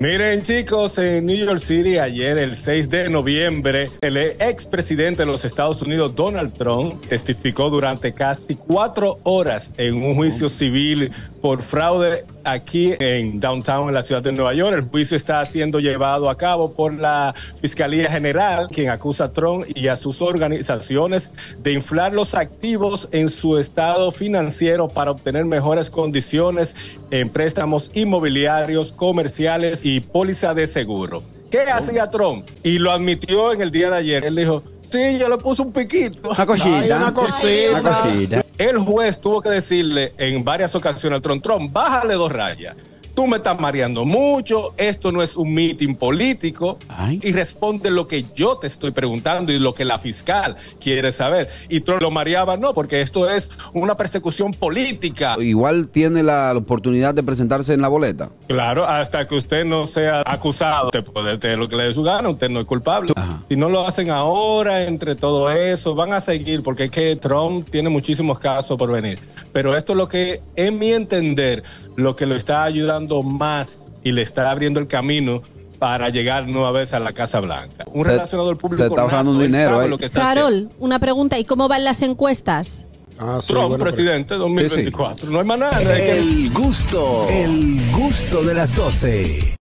Miren chicos, en New York City ayer, el 6 de noviembre, el expresidente de los Estados Unidos, Donald Trump, testificó durante casi cuatro horas en un juicio civil por fraude aquí en downtown, en la ciudad de Nueva York. El juicio está siendo llevado a cabo por la Fiscalía General, quien acusa a Trump y a sus organizaciones de inflar los activos en su estado financiero para obtener mejores condiciones en préstamos inmobiliarios, comerciales y póliza de seguro. ¿Qué hacía Trump? Y lo admitió en el día de ayer. Él dijo, sí, yo le puse un piquito. Una cosita. Ay, una cosita. Una cosita. El juez tuvo que decirle en varias ocasiones al Trump, Trump, bájale dos rayas. Tú me estás mareando mucho, esto no es un meeting político Ay. y responde lo que yo te estoy preguntando y lo que la fiscal quiere saber. Y Trump lo mareaba, no, porque esto es una persecución política. Igual tiene la oportunidad de presentarse en la boleta. Claro, hasta que usted no sea acusado de tener lo que le dé su gana, usted no es culpable. Ajá. Si no lo hacen ahora, entre todo eso, van a seguir, porque es que Trump tiene muchísimos casos por venir. Pero esto es lo que, en mi entender, lo que lo está ayudando más y le está abriendo el camino para llegar nueva vez a la Casa Blanca. Un Se- relacionador público se está ahorrando nato, un dinero sabe ahí. lo que está haciendo. Carol, una pregunta. ¿Y cómo van las encuestas? Ah, sí, Trump, bueno, presidente 2024. No hay más nada. El gusto, el gusto de las 12.